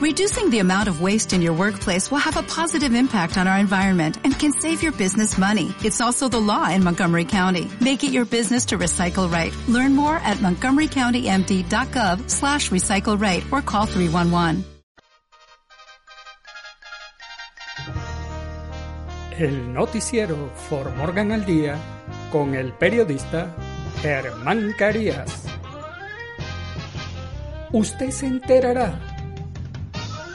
Reducing the amount of waste in your workplace will have a positive impact on our environment and can save your business money. It's also the law in Montgomery County. Make it your business to recycle right. Learn more at montgomerycountymd.gov slash recycle right or call 311. El noticiero For Morgan al Día con el periodista Germán Carías. Usted se enterará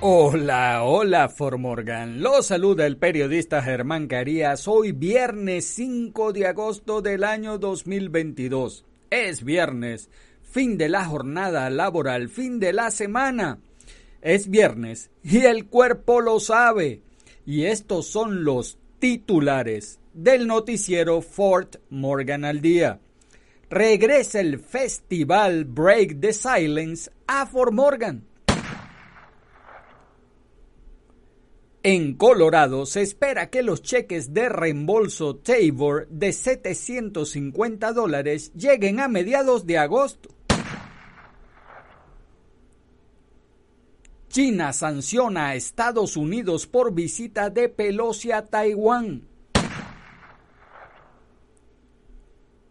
Hola, hola Formorgan. Lo saluda el periodista Germán Carías. Hoy viernes 5 de agosto del año 2022. Es viernes, fin de la jornada laboral, fin de la semana. Es viernes y el cuerpo lo sabe. Y estos son los titulares del noticiero Fort Morgan al día. Regresa el festival Break the Silence a Fort Morgan En Colorado se espera que los cheques de reembolso Tabor de 750 dólares lleguen a mediados de agosto. China sanciona a Estados Unidos por visita de Pelosi a Taiwán.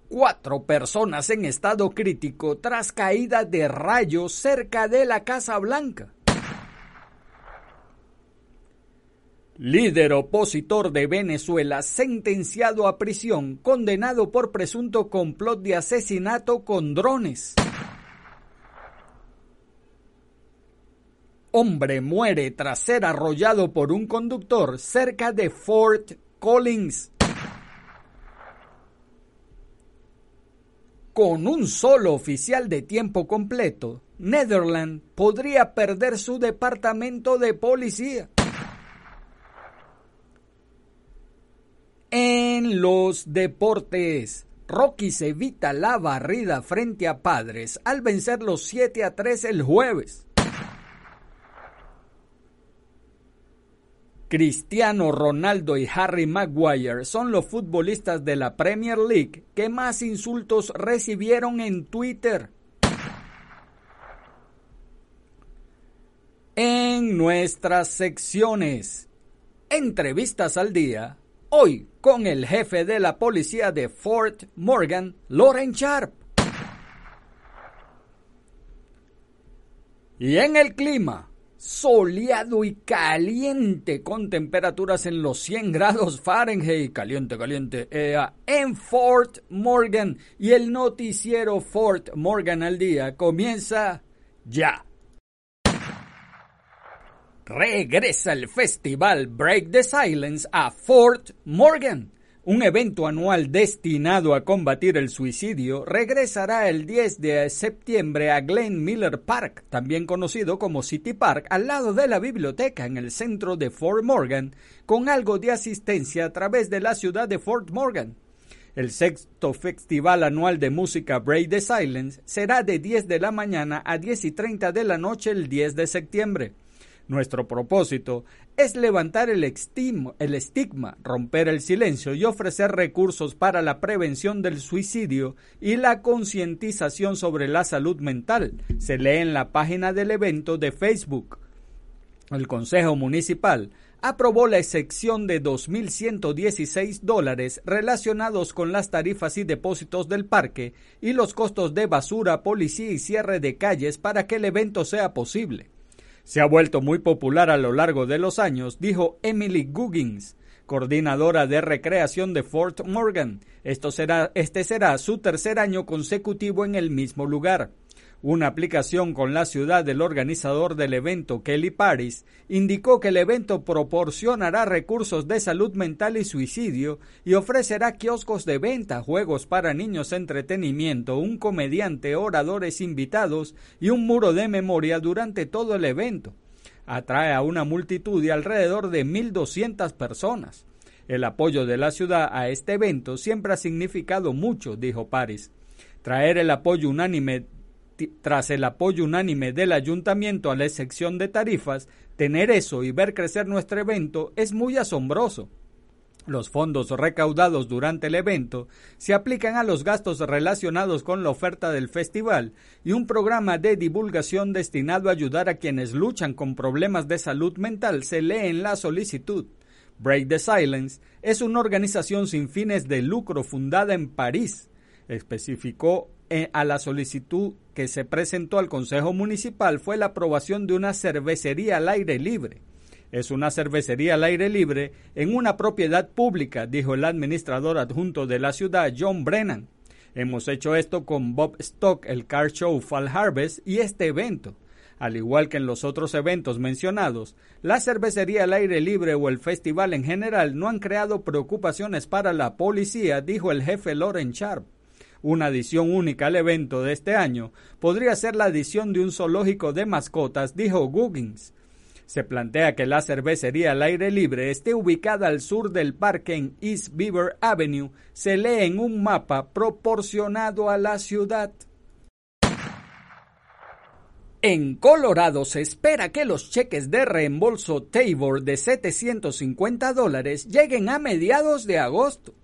Cuatro personas en estado crítico tras caída de rayos cerca de la Casa Blanca. Líder opositor de Venezuela sentenciado a prisión, condenado por presunto complot de asesinato con drones. Hombre muere tras ser arrollado por un conductor cerca de Fort Collins. Con un solo oficial de tiempo completo, Netherlands podría perder su departamento de policía. En los deportes, Rocky se evita la barrida frente a Padres al vencer los 7 a 3 el jueves. Cristiano Ronaldo y Harry Maguire son los futbolistas de la Premier League que más insultos recibieron en Twitter. En nuestras secciones, entrevistas al día, Hoy con el jefe de la policía de Fort Morgan, Loren Sharp. Y en el clima, soleado y caliente con temperaturas en los 100 grados Fahrenheit, caliente, caliente, en Fort Morgan. Y el noticiero Fort Morgan al día comienza ya. Regresa el festival Break the Silence a Fort Morgan. Un evento anual destinado a combatir el suicidio regresará el 10 de septiembre a Glen Miller Park, también conocido como City Park, al lado de la biblioteca en el centro de Fort Morgan, con algo de asistencia a través de la ciudad de Fort Morgan. El sexto festival anual de música Break the Silence será de 10 de la mañana a 10 y 30 de la noche el 10 de septiembre. Nuestro propósito es levantar el, estigma, romper el silencio y ofrecer recursos para la prevención del suicidio y la concientización sobre la salud mental. Se lee en la página del evento de Facebook. El Consejo Municipal aprobó la excepción de 2.116 dólares relacionados con las tarifas y depósitos del parque y los costos de basura, policía y cierre de calles para que el evento sea posible Se ha vuelto muy popular a lo largo de los años, dijo Emily Guggins, coordinadora de recreación de Fort Morgan. Esto será, este será su tercer año consecutivo en el mismo lugar. Una aplicación con la ciudad del organizador del evento, Kelly Paris, indicó que el evento proporcionará recursos de salud mental y suicidio y ofrecerá kioscos de venta, juegos para niños, entretenimiento, un comediante, oradores invitados y un muro de memoria durante todo el evento. Atrae a una multitud de alrededor de 1.200 personas. El apoyo de la ciudad a este evento siempre ha significado mucho, dijo Paris. Traer el apoyo unánime tras el apoyo unánime del ayuntamiento a la excepción de tarifas, tener eso y ver crecer nuestro evento es muy asombroso. Los fondos recaudados durante el evento se aplican a los gastos relacionados con la oferta del festival y un programa de divulgación destinado a ayudar a quienes luchan con problemas de salud mental se lee en la solicitud. Break the Silence es una organización sin fines de lucro fundada en París. Especificó eh, a la solicitud que se presentó al Consejo Municipal fue la aprobación de una cervecería al aire libre. Es una cervecería al aire libre en una propiedad pública, dijo el administrador adjunto de la ciudad, John Brennan. Hemos hecho esto con Bob Stock, el Car Show Fall Harvest y este evento. Al igual que en los otros eventos mencionados, la cervecería al aire libre o el festival en general no han creado preocupaciones para la policía, dijo el jefe Loren Sharp. Una adición única al evento de este año podría ser la adición de un zoológico de mascotas, dijo Guggins. Se plantea que la cervecería al aire libre esté ubicada al sur del parque en East Beaver Avenue. Se lee en un mapa proporcionado a la ciudad. En Colorado se espera que los cheques de reembolso Tabor de 750 dólares lleguen a mediados de agosto.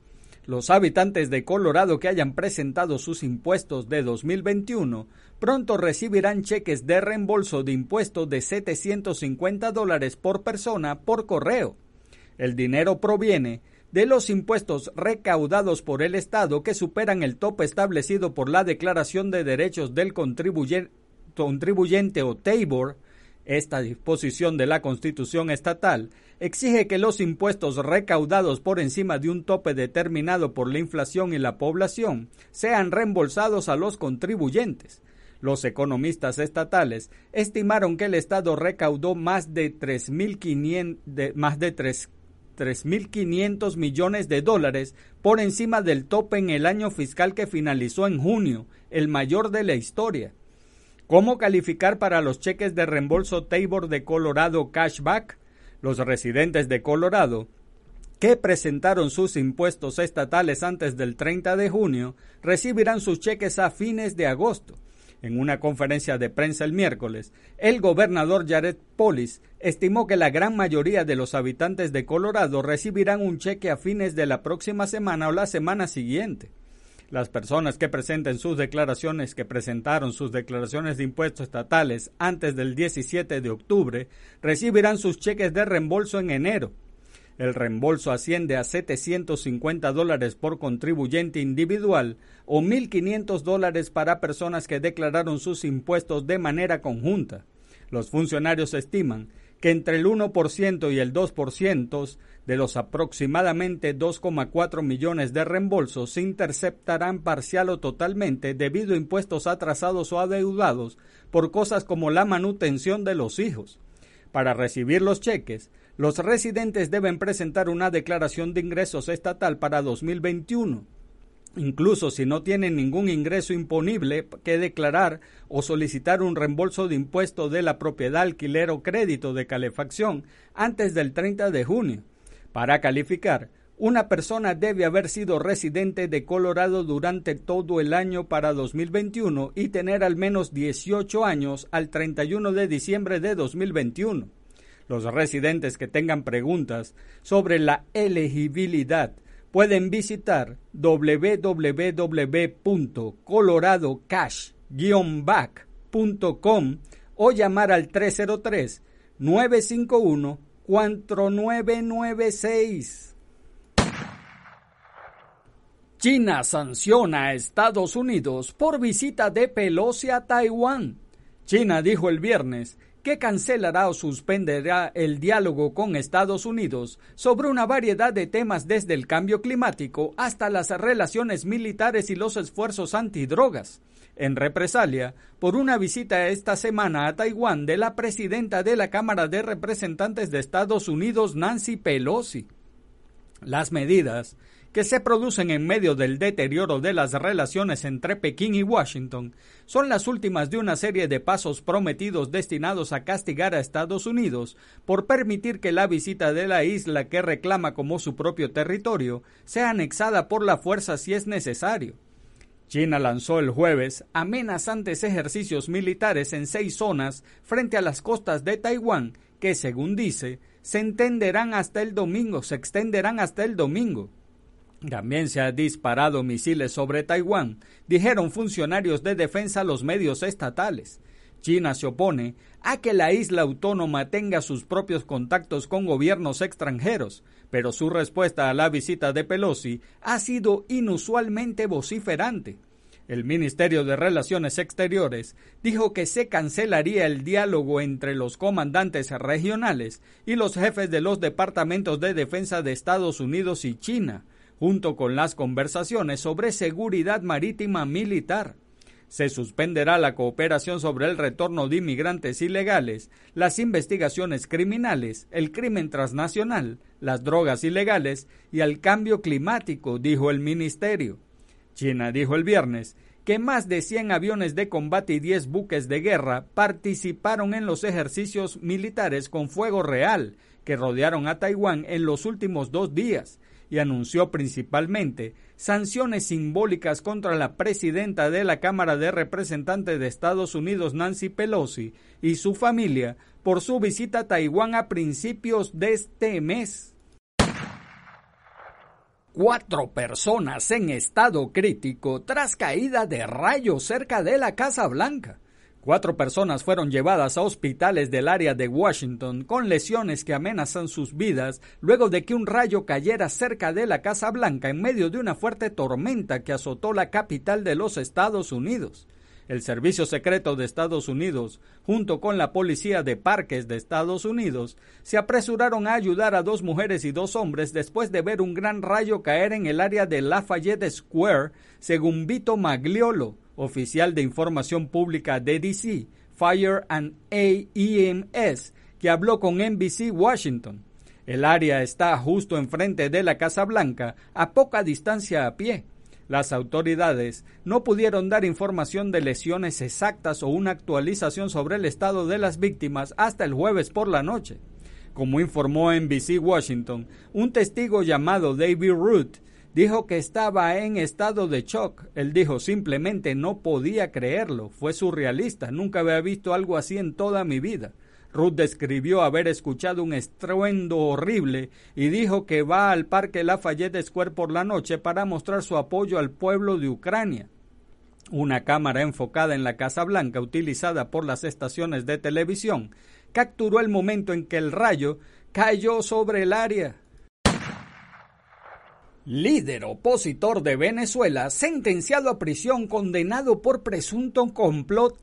Los habitantes de Colorado que hayan presentado sus impuestos de 2021 pronto recibirán cheques de reembolso de impuestos de 750 dólares por persona por correo. El dinero proviene de los impuestos recaudados por el Estado que superan el tope establecido por la Declaración de Derechos del Contribuyente, o TABOR esta disposición de la Constitución estatal exige que los impuestos recaudados por encima de un tope determinado por la inflación y la población sean reembolsados a los contribuyentes. Los economistas estatales estimaron que el Estado recaudó más de 3.500 más de 3.500 millones de dólares por encima del tope en el año fiscal que finalizó en junio, el mayor de la historia. ¿Cómo calificar para los cheques de reembolso Tabor de Colorado Cashback? Los residentes de Colorado que presentaron sus impuestos estatales antes del 30 de junio recibirán sus cheques a fines de agosto. En una conferencia de prensa el miércoles, el gobernador Jared Polis estimó que la gran mayoría de los habitantes de Colorado recibirán un cheque a fines de la próxima semana o la semana siguiente. Las personas que presenten sus declaraciones, que presentaron sus declaraciones de impuestos estatales antes del 17 de octubre, recibirán sus cheques de reembolso en enero. El reembolso asciende a 750 dólares por contribuyente individual o 1.500 dólares para personas que declararon sus impuestos de manera conjunta. Los funcionarios estiman que entre el 1% y el 2% de los aproximadamente 2,4 millones de reembolsos se interceptarán parcial o totalmente debido a impuestos atrasados o adeudados por cosas como la manutención de los hijos. Para recibir los cheques, los residentes deben presentar una declaración de ingresos estatal para 2021 incluso si no tienen ningún ingreso imponible que declarar o solicitar un reembolso de impuesto de la propiedad, alquiler o crédito de calefacción antes del 30 de junio. Para calificar, una persona debe haber sido residente de Colorado durante todo el año para 2021 y tener al menos 18 años al 31 de diciembre de 2021. Los residentes que tengan preguntas sobre la elegibilidad pueden visitar www.coloradocash-back.com o llamar al 303-951-4996. China sanciona a Estados Unidos por visita de Pelosi a Taiwán. China dijo el viernes que cancelará o suspenderá el diálogo con Estados Unidos sobre una variedad de temas desde el cambio climático hasta las relaciones militares y los esfuerzos antidrogas, en represalia por una visita esta semana a Taiwán de la presidenta de la Cámara de Representantes de Estados Unidos, Nancy Pelosi. Las medidas que se producen en medio del deterioro de las relaciones entre Pekín y Washington son las últimas de una serie de pasos prometidos destinados a castigar a Estados Unidos por permitir que la visita de la isla que reclama como su propio territorio sea anexada por la fuerza si es necesario. China lanzó el jueves amenazantes ejercicios militares en seis zonas frente a las costas de Taiwán que, según dice, se entenderán hasta el domingo, se extenderán hasta el domingo. También se ha disparado misiles sobre Taiwán, dijeron funcionarios de defensa a los medios estatales. China se opone a que la isla autónoma tenga sus propios contactos con gobiernos extranjeros, pero su respuesta a la visita de Pelosi ha sido inusualmente vociferante. El Ministerio de Relaciones Exteriores dijo que se cancelaría el diálogo entre los comandantes regionales y los jefes de los departamentos de defensa de Estados Unidos y China, junto con las conversaciones sobre seguridad marítima militar. Se suspenderá la cooperación sobre el retorno de inmigrantes ilegales, las investigaciones criminales, el crimen transnacional, las drogas ilegales y el cambio climático, dijo el ministerio. China dijo el viernes que más de 100 aviones de combate y 10 buques de guerra participaron en los ejercicios militares con fuego real que rodearon a Taiwán en los últimos dos días, y anunció principalmente sanciones simbólicas contra la presidenta de la Cámara de Representantes de Estados Unidos, Nancy Pelosi, y su familia por su visita a Taiwán a principios de este mes. Cuatro personas en estado crítico tras caída de rayos cerca de la Casa Blanca. Cuatro personas fueron llevadas a hospitales del área de Washington con lesiones que amenazan sus vidas luego de que un rayo cayera cerca de la Casa Blanca en medio de una fuerte tormenta que azotó la capital de los Estados Unidos. El Servicio Secreto de Estados Unidos, junto con la Policía de Parques de Estados Unidos, se apresuraron a ayudar a dos mujeres y dos hombres después de ver un gran rayo caer en el área de Lafayette Square, según Vito Magliolo, oficial de información pública de DC, Fire and AEMS, que habló con NBC Washington. El área está justo enfrente de la Casa Blanca, a poca distancia a pie. Las autoridades no pudieron dar información de lesiones exactas o una actualización sobre el estado de las víctimas hasta el jueves por la noche. Como informó NBC Washington, un testigo llamado David Root dijo que estaba en estado de shock. Él dijo simplemente no podía creerlo. Fue surrealista. Nunca había visto algo así en toda mi vida. Ruth describió haber escuchado un estruendo horrible y dijo que va al Parque Lafayette Square por la noche para mostrar su apoyo al pueblo de Ucrania. Una cámara enfocada en la Casa Blanca utilizada por las estaciones de televisión capturó el momento en que el rayo cayó sobre el área. Líder opositor de Venezuela, sentenciado a prisión condenado por presunto complot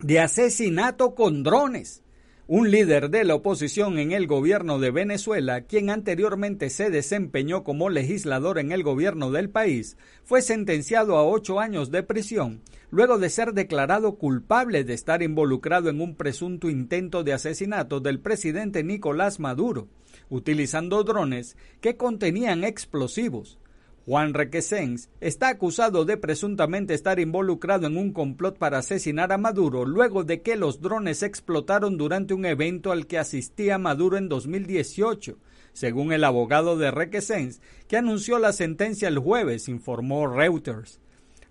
de asesinato con drones. Un líder de la oposición en el gobierno de Venezuela, quien anteriormente se desempeñó como legislador en el gobierno del país, fue sentenciado a ocho años de prisión, luego de ser declarado culpable de estar involucrado en un presunto intento de asesinato del presidente Nicolás Maduro utilizando drones que contenían explosivos. Juan Requesens está acusado de presuntamente estar involucrado en un complot para asesinar a Maduro luego de que los drones explotaron durante un evento al que asistía Maduro en 2018, según el abogado de Requesens, que anunció la sentencia el jueves, informó Reuters.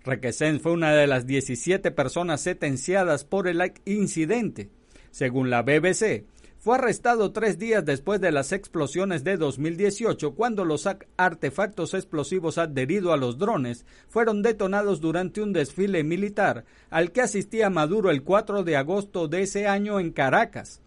Requesens fue una de las 17 personas sentenciadas por el incidente. Según la BBC, fue arrestado tres días después de las explosiones de 2018 cuando los artefactos explosivos adheridos a los drones fueron detonados durante un desfile militar al que asistía Maduro el 4 de agosto de ese año en Caracas.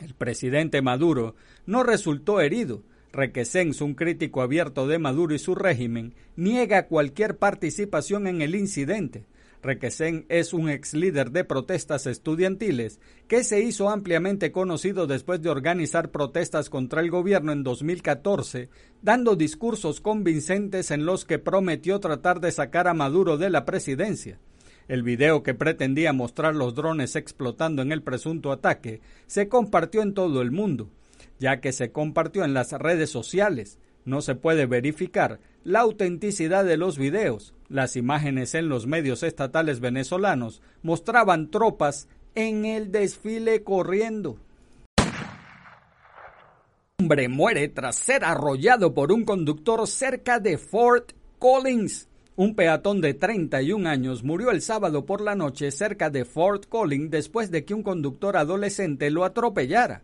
El presidente Maduro no resultó herido. Requesens, un crítico abierto de Maduro y su régimen, niega cualquier participación en el incidente. Requesén es un ex líder de protestas estudiantiles que se hizo ampliamente conocido después de organizar protestas contra el gobierno en 2014, dando discursos convincentes en los que prometió tratar de sacar a Maduro de la presidencia. El video que pretendía mostrar los drones explotando en el presunto ataque se compartió en todo el mundo, ya que se compartió en las redes sociales. No se puede verificar la autenticidad de los videos. Las imágenes en los medios estatales venezolanos mostraban tropas en el desfile corriendo. Hombre muere tras ser arrollado por un conductor cerca de Fort Collins. Un peatón de 31 años murió el sábado por la noche cerca de Fort Collins después de que un conductor adolescente lo atropellara.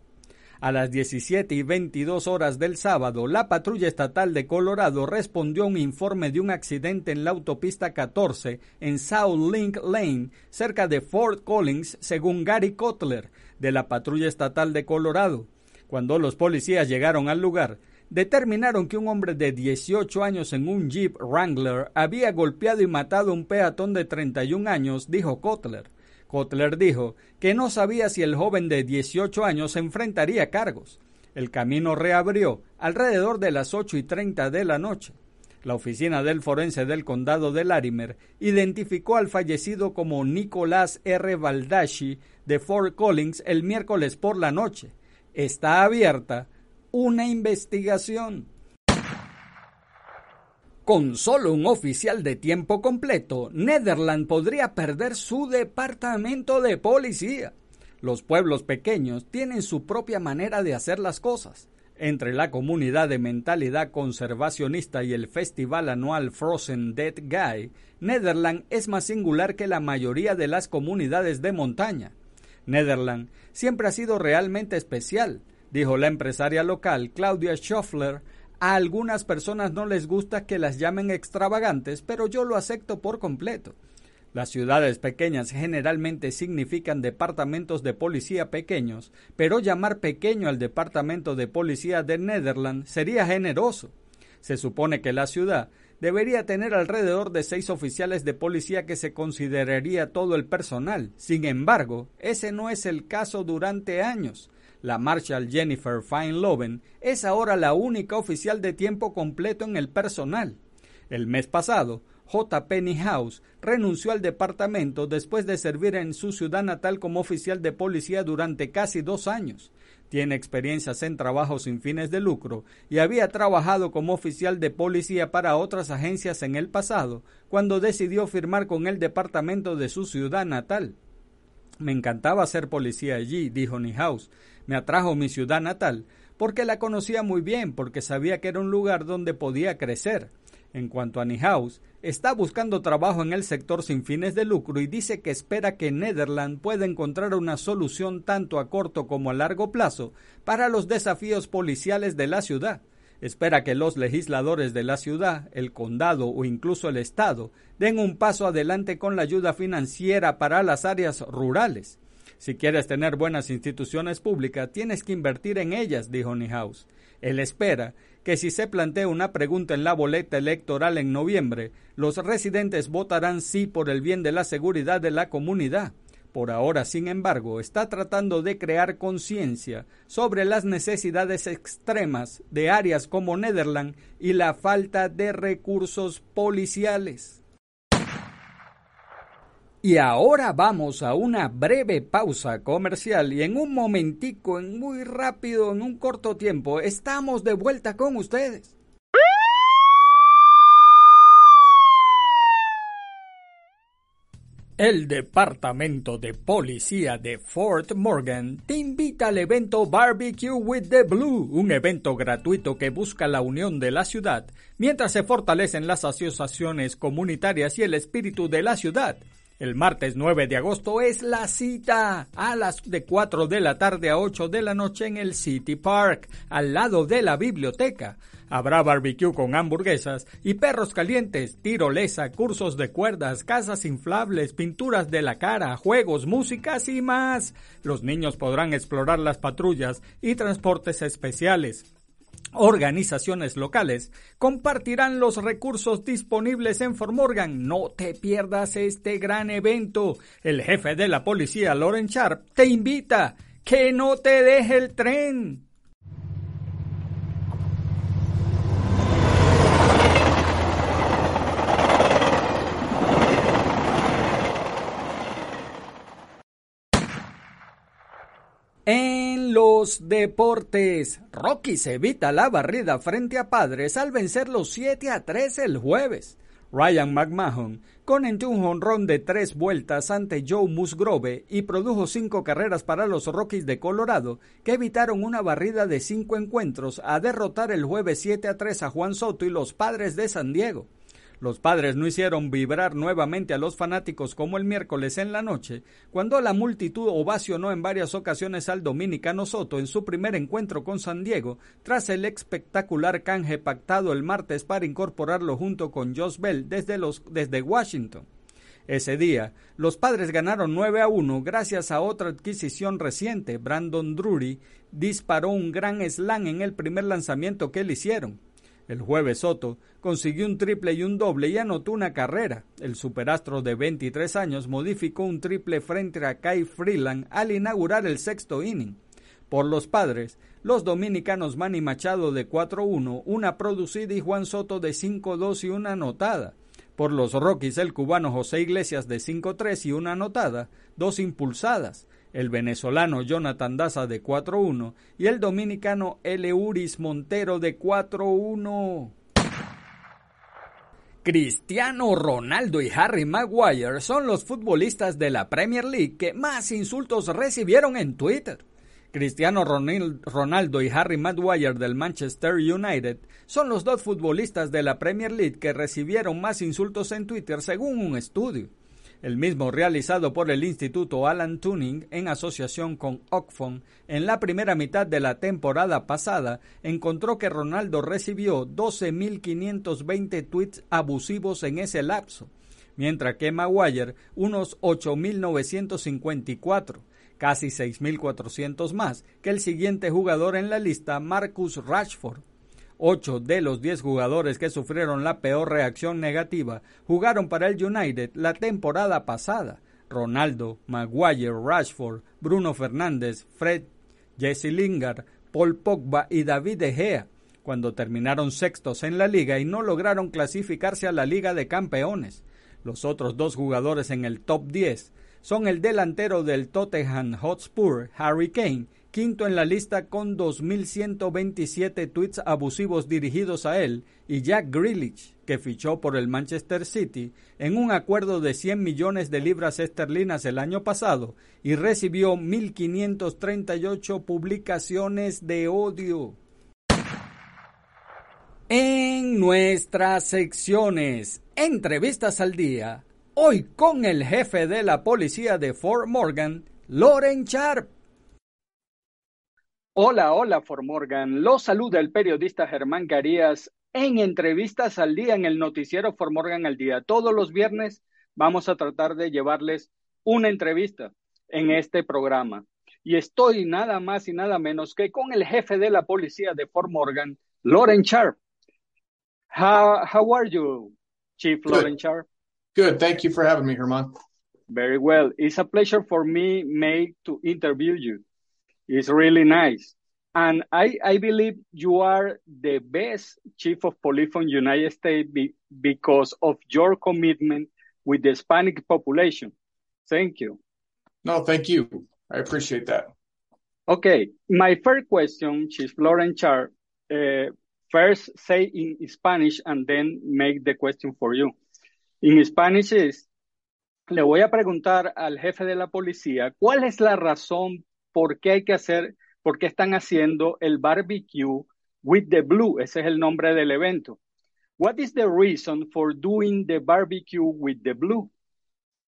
A las 17 y 22 horas del sábado, la patrulla estatal de Colorado respondió a un informe de un accidente en la autopista 14 en South Link Lane, cerca de Fort Collins, según Gary Kotler, de la patrulla estatal de Colorado. Cuando los policías llegaron al lugar, determinaron que un hombre de 18 años en un Jeep Wrangler había golpeado y matado a un peatón de 31 años, dijo Kotler. Kotler dijo que no sabía si el joven de 18 años enfrentaría cargos. El camino reabrió alrededor de las 8 y 30 de la noche. La oficina del forense del condado de Larimer identificó al fallecido como Nicolás R. Baldacci de Fort Collins el miércoles por la noche. Está abierta una investigación. Con solo un oficial de tiempo completo, Netherland podría perder su departamento de policía. Los pueblos pequeños tienen su propia manera de hacer las cosas. Entre la comunidad de mentalidad conservacionista y el festival anual Frozen Dead Guy, Netherland es más singular que la mayoría de las comunidades de montaña. Netherland siempre ha sido realmente especial, dijo la empresaria local Claudia Schoffler a algunas personas no les gusta que las llamen extravagantes, pero yo lo acepto por completo. Las ciudades pequeñas generalmente significan departamentos de policía pequeños, pero llamar pequeño al departamento de policía de Netherlands sería generoso. Se supone que la ciudad debería tener alrededor de seis oficiales de policía que se consideraría todo el personal. Sin embargo, ese no es el caso durante años. La Marshal Jennifer Feinloven es ahora la única oficial de tiempo completo en el personal. El mes pasado, J. Penny House renunció al departamento después de servir en su ciudad natal como oficial de policía durante casi dos años. Tiene experiencias en trabajos sin fines de lucro y había trabajado como oficial de policía para otras agencias en el pasado, cuando decidió firmar con el departamento de su ciudad natal. Me encantaba ser policía allí, dijo House. Me atrajo mi ciudad natal porque la conocía muy bien, porque sabía que era un lugar donde podía crecer. En cuanto a Nihaus, está buscando trabajo en el sector sin fines de lucro y dice que espera que Netherland pueda encontrar una solución tanto a corto como a largo plazo para los desafíos policiales de la ciudad. Espera que los legisladores de la ciudad, el condado o incluso el estado den un paso adelante con la ayuda financiera para las áreas rurales. Si quieres tener buenas instituciones públicas, tienes que invertir en ellas, dijo Nihaus. Él espera que si se plantea una pregunta en la boleta electoral en noviembre, los residentes votarán sí por el bien de la seguridad de la comunidad. Por ahora, sin embargo, está tratando de crear conciencia sobre las necesidades extremas de áreas como Netherland y la falta de recursos policiales. Y ahora vamos a una breve pausa comercial y en un momentico, en muy rápido, en un corto tiempo, estamos de vuelta con ustedes. El Departamento de Policía de Fort Morgan te invita al evento Barbecue with the Blue, un evento gratuito que busca la unión de la ciudad mientras se fortalecen las asociaciones comunitarias y el espíritu de la ciudad. El martes 9 de agosto es la cita a las de 4 de la tarde a 8 de la noche en el City Park, al lado de la biblioteca. Habrá barbecue con hamburguesas y perros calientes, tirolesa, cursos de cuerdas, casas inflables, pinturas de la cara, juegos, músicas y más. Los niños podrán explorar las patrullas y transportes especiales. Organizaciones locales compartirán los recursos disponibles en Formorgan. No te pierdas este gran evento. El jefe de la policía, Loren Sharp, te invita. Que no te deje el tren. Los deportes, Rockies evita la barrida frente a Padres al vencer los 7 a 3 el jueves. Ryan McMahon conectó un honrón de tres vueltas ante Joe Musgrove y produjo cinco carreras para los Rockies de Colorado, que evitaron una barrida de cinco encuentros a derrotar el jueves 7 a 3 a Juan Soto y los Padres de San Diego. Los padres no hicieron vibrar nuevamente a los fanáticos como el miércoles en la noche, cuando la multitud ovacionó en varias ocasiones al dominicano Soto en su primer encuentro con San Diego, tras el espectacular canje pactado el martes para incorporarlo junto con Josh Bell desde, los, desde Washington. Ese día, los padres ganaron 9 a 1 gracias a otra adquisición reciente. Brandon Drury disparó un gran slam en el primer lanzamiento que le hicieron. El jueves Soto consiguió un triple y un doble y anotó una carrera. El superastro de 23 años modificó un triple frente a Kai Freeland al inaugurar el sexto inning. Por los padres, los dominicanos Manny Machado de 4-1, una producida y Juan Soto de 5-2 y una anotada. Por los Rockies, el cubano José Iglesias de 5-3 y una anotada, dos impulsadas el venezolano Jonathan Daza de 4-1 y el dominicano Eleuris Montero de 4-1. Cristiano Ronaldo y Harry Maguire son los futbolistas de la Premier League que más insultos recibieron en Twitter. Cristiano Ronaldo y Harry Maguire del Manchester United son los dos futbolistas de la Premier League que recibieron más insultos en Twitter según un estudio el mismo realizado por el Instituto Alan Tuning en asociación con Oxfam en la primera mitad de la temporada pasada, encontró que Ronaldo recibió 12.520 tweets abusivos en ese lapso, mientras que Maguire unos 8.954, casi 6.400 más que el siguiente jugador en la lista, Marcus Rashford. Ocho de los diez jugadores que sufrieron la peor reacción negativa jugaron para el United la temporada pasada. Ronaldo, Maguire, Rashford, Bruno Fernández, Fred, Jesse Lingard, Paul Pogba y David De Gea, cuando terminaron sextos en la liga y no lograron clasificarse a la Liga de Campeones. Los otros dos jugadores en el top 10 son el delantero del Tottenham Hotspur, Harry Kane, quinto en la lista con 2.127 tweets abusivos dirigidos a él, y Jack Grealish, que fichó por el Manchester City en un acuerdo de 100 millones de libras esterlinas el año pasado y recibió 1.538 publicaciones de odio. En nuestras secciones, entrevistas al día, hoy con el jefe de la policía de Fort Morgan, Loren Sharp. Hola, hola, For Morgan. Los saluda el periodista Germán Carías en entrevistas al día en el noticiero For Morgan al día. Todos los viernes vamos a tratar de llevarles una entrevista en este programa. Y estoy nada más y nada menos que con el jefe de la policía de Fort Morgan, Loren Sharp. How, how are you, Chief Good. Loren Sharp? Good. Thank you for having me, Germán. Very well. It's a pleasure for me, May, to interview you. It's really nice. And I, I believe you are the best chief of police from United States be, because of your commitment with the Hispanic population. Thank you. No, thank you. I appreciate that. Okay, my first question, Chief Lauren Char, uh, first say in Spanish and then make the question for you. In Spanish is, le voy a preguntar al jefe de la policía, ¿cuál es la razón por qué hay que hacer, por qué están haciendo el barbecue with the blue. Ese es el nombre del evento. What is the reason for doing the barbecue with the blue?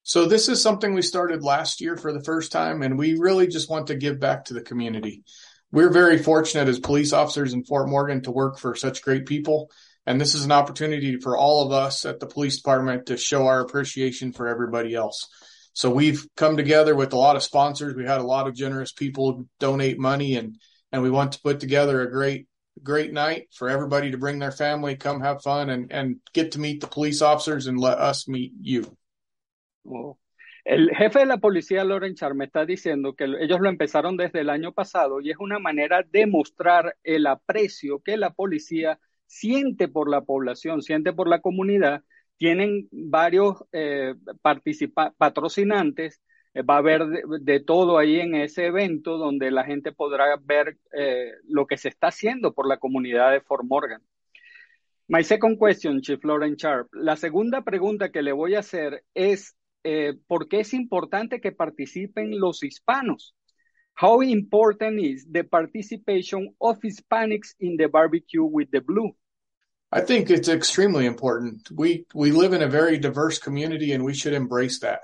So this is something we started last year for the first time, and we really just want to give back to the community. We're very fortunate as police officers in Fort Morgan to work for such great people. And this is an opportunity for all of us at the police department to show our appreciation for everybody else. So we've come together with a lot of sponsors. We had a lot of generous people donate money and, and we want to put together a great great night for everybody to bring their family, come have fun, and and get to meet the police officers and let us meet you. Oh. El jefe de la policía, Loren Char, me está diciendo que ellos lo empezaron desde el año pasado y es una manera de mostrar el aprecio que la policía siente por la población, siente por la comunidad. Tienen varios eh, patrocinantes, eh, va a haber de, todo ahí en ese evento donde la gente podrá ver eh, lo que se está haciendo por la comunidad de Fort Morgan. My second question, Chief Lauren Sharp. La segunda pregunta que le voy a hacer es por qué es importante que participen los hispanos. How important is the participation of Hispanics in the barbecue with the blue? I think it's extremely important. We we live in a very diverse community and we should embrace that.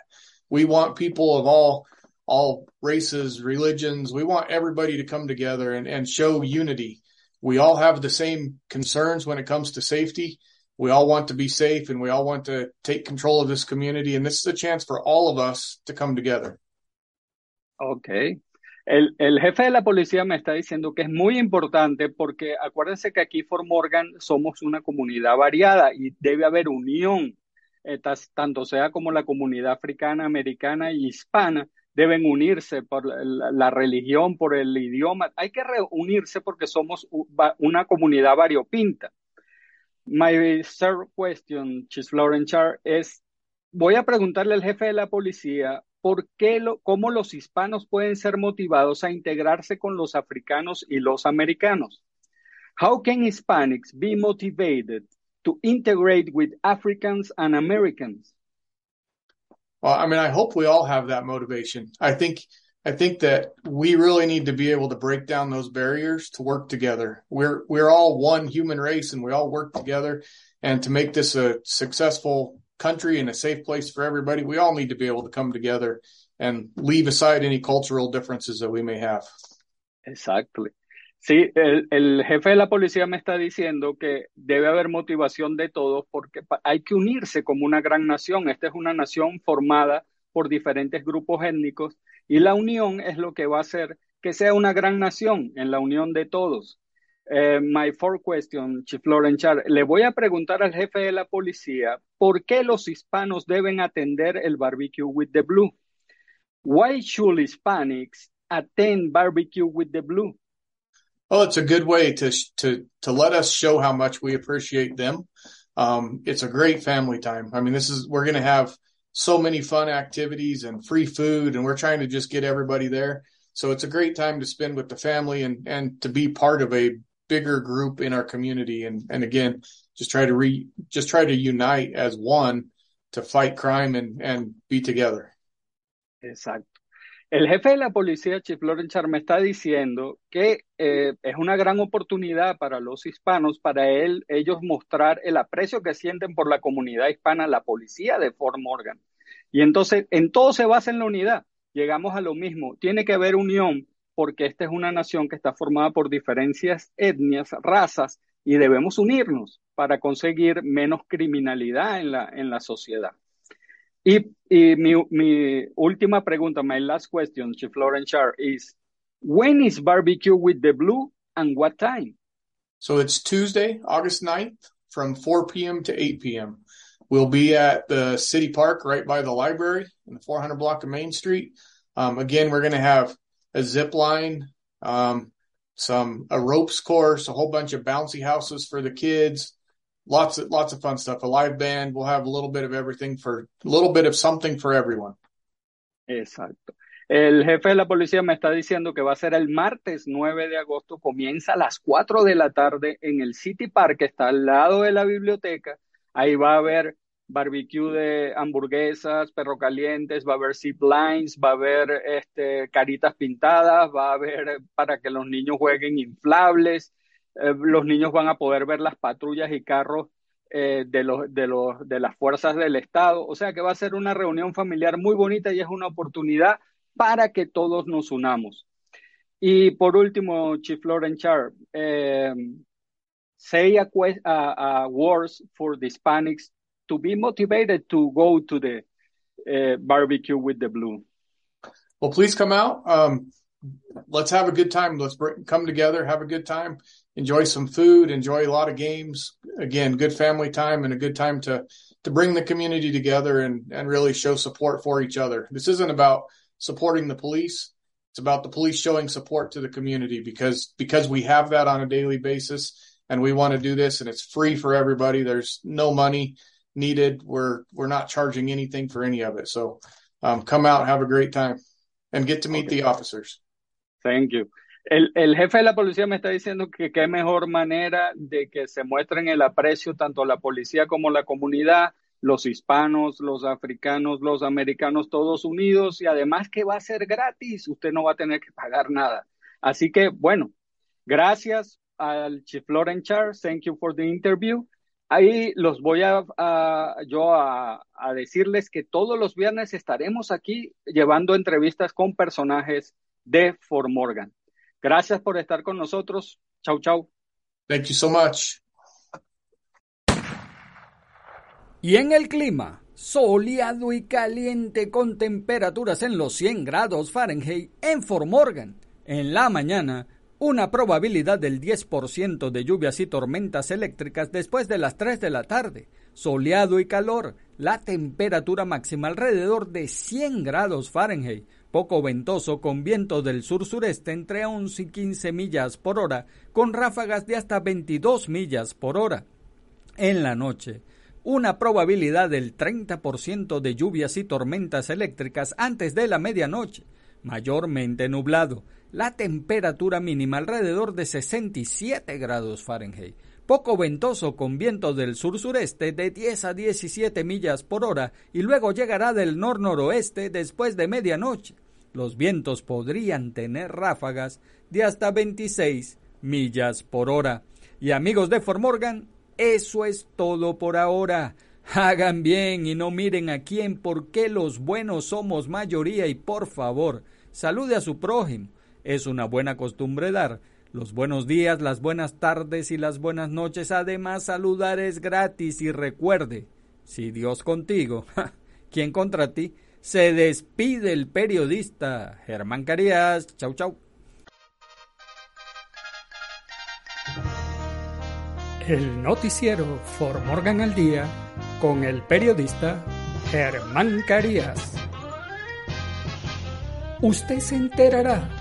We want people of all all races, religions. We want everybody to come together and, and show unity. We all have the same concerns when it comes to safety. We all want to be safe and we all want to take control of this community. And this is a chance for all of us to come together. Okay. El, jefe de la policía me está diciendo que es muy importante porque acuérdense que aquí Fort Morgan somos una comunidad variada y debe haber unión, eh, tanto sea como la comunidad africana, americana y hispana deben unirse por la, religión, por el idioma. Hay que reunirse porque somos una comunidad variopinta. My third question, Chief Florence Char, es, voy a preguntarle al jefe de la policía por qué lo, cómo los hispanos pueden ser motivados a integrarse con los africanos y los americanos. How can Hispanics be motivated to integrate with Africans and Americans? Well, I mean, I hope we all have that motivation. I think I think that we really need to be able to break down those barriers to work together. We're we're all one human race and we all work together and to make this a successful country and a safe place for everybody, we all need to be able to come together and leave aside any cultural differences that we may have. Exactly. Sí, el, el, jefe de la policía me está diciendo que debe haber motivación de todos porque hay que unirse como una gran nación. Esta es una nación formada por diferentes grupos étnicos y la unión es lo que va a hacer que sea una gran nación en la unión de todos. Uh, my fourth question, Chief Lauren Char, le voy a preguntar al jefe de la policía por qué los hispanos deben atender el barbecue with the blue. Why should Hispanics attend barbecue with the blue? Well, it's a good way to to to let us show how much we appreciate them. Um, it's a great family time. I mean, this is we're going to have so many fun activities and free food, and we're trying to just get everybody there. So it's a great time to spend with the family and and to be part of a bigger group in our community and and again just try to re just try to unite as one to fight crime and and be together. Exacto. El jefe de la policía, Chief Char, me está diciendo que eh, es una gran oportunidad para los hispanos, para él, ellos mostrar el aprecio que sienten por la comunidad hispana, la policía de Fort Morgan. Y entonces, en todo se basa en la unidad. Llegamos a lo mismo. Tiene que haber unión porque esta es una nación que está formada por diferencias etnias, razas, y debemos unirnos para conseguir menos criminalidad en la, en la sociedad. Y, y mi, mi, última pregunta, my last question, Chief Lauren Char, is when is barbecue with the blue and what time? So it's Tuesday, August 9th from 4 p.m. to 8 p.m. We'll be at the city park right by the library in the 400 block of Main Street. Um, again, we're going to have a zip line, um, some a ropes course, a whole bunch of bouncy houses for the kids, lots of lots of fun stuff. A live band. We'll have a little bit of everything for a little bit of something for everyone. Exacto. El jefe de la policía me está diciendo que va a ser el martes 9 de agosto, comienza a las 4 de la tarde en el City Park, que está al lado de la biblioteca. Ahí va a haber barbecue de hamburguesas, perro calientes, va a haber zip lines, va a haber este, caritas pintadas, va a haber para que los niños jueguen inflables, eh, los niños van a poder ver las patrullas y carros eh, de, los, de, los, de las fuerzas del Estado. O sea que va a ser una reunión familiar muy bonita y es una oportunidad para que todos nos unamos. Y por último, Chief Lauren Char, eh, say a, a words for the Hispanics to be motivated to go to the uh, barbecue with the blue? Well, please come out. Um, let's have a good time. Let's come together, have a good time, enjoy some food, enjoy a lot of games. Again, good family time and a good time to to bring the community together and and really show support for each other. This isn't about supporting the police. It's about the police showing support to the community because because we have that on a daily basis and we want to do this and it's free for everybody. There's no money needed. We're we're not charging anything for any of it. So um, come out, have a great time, and get to meet okay. the officers. Thank you. El, el, jefe de la policía me está diciendo que qué mejor manera de que se muestren el aprecio tanto la policía como la comunidad, los hispanos, los africanos, los americanos, todos unidos y además que va a ser gratis, usted no va a tener que pagar nada. Así que, bueno, gracias al Chief Lauren Char, thank you for the interview. Ahí los voy a, a yo a, a decirles que todos los viernes estaremos aquí llevando entrevistas con personajes de Fort Morgan. Gracias por estar con nosotros. Chau, chau. Thank you so much. Y en el clima, soleado y caliente con temperaturas en los 100 grados Fahrenheit en Fort Morgan. En la mañana, una probabilidad del 10% de lluvias y tormentas eléctricas después de las 3 de la tarde. Soleado y calor, la temperatura máxima alrededor de 100 grados Fahrenheit poco ventoso con viento del sur-sureste entre 11 y 15 millas por hora, con ráfagas de hasta 22 millas por hora. En la noche, una probabilidad del 30% de lluvias y tormentas eléctricas antes de la medianoche, mayormente nublado, la temperatura mínima alrededor de 67 grados Fahrenheit, poco ventoso con viento del sur-sureste de 10 a 17 millas por hora y luego llegará del nor-noroeste después de medianoche. Los vientos podrían tener ráfagas de hasta 26 millas por hora. Y amigos de Fort Morgan, eso es todo por ahora. Hagan bien y no miren a quién, porque los buenos somos mayoría y por favor, salude a su prójimo. Es una buena costumbre dar los buenos días, las buenas tardes y las buenas noches. Además, saludar es gratis y recuerde, si Dios contigo, ¿quién contra ti? Se despide el periodista Germán Carías. Chau, chau. El noticiero For Morgan al Día con el periodista Germán Carías. Usted se enterará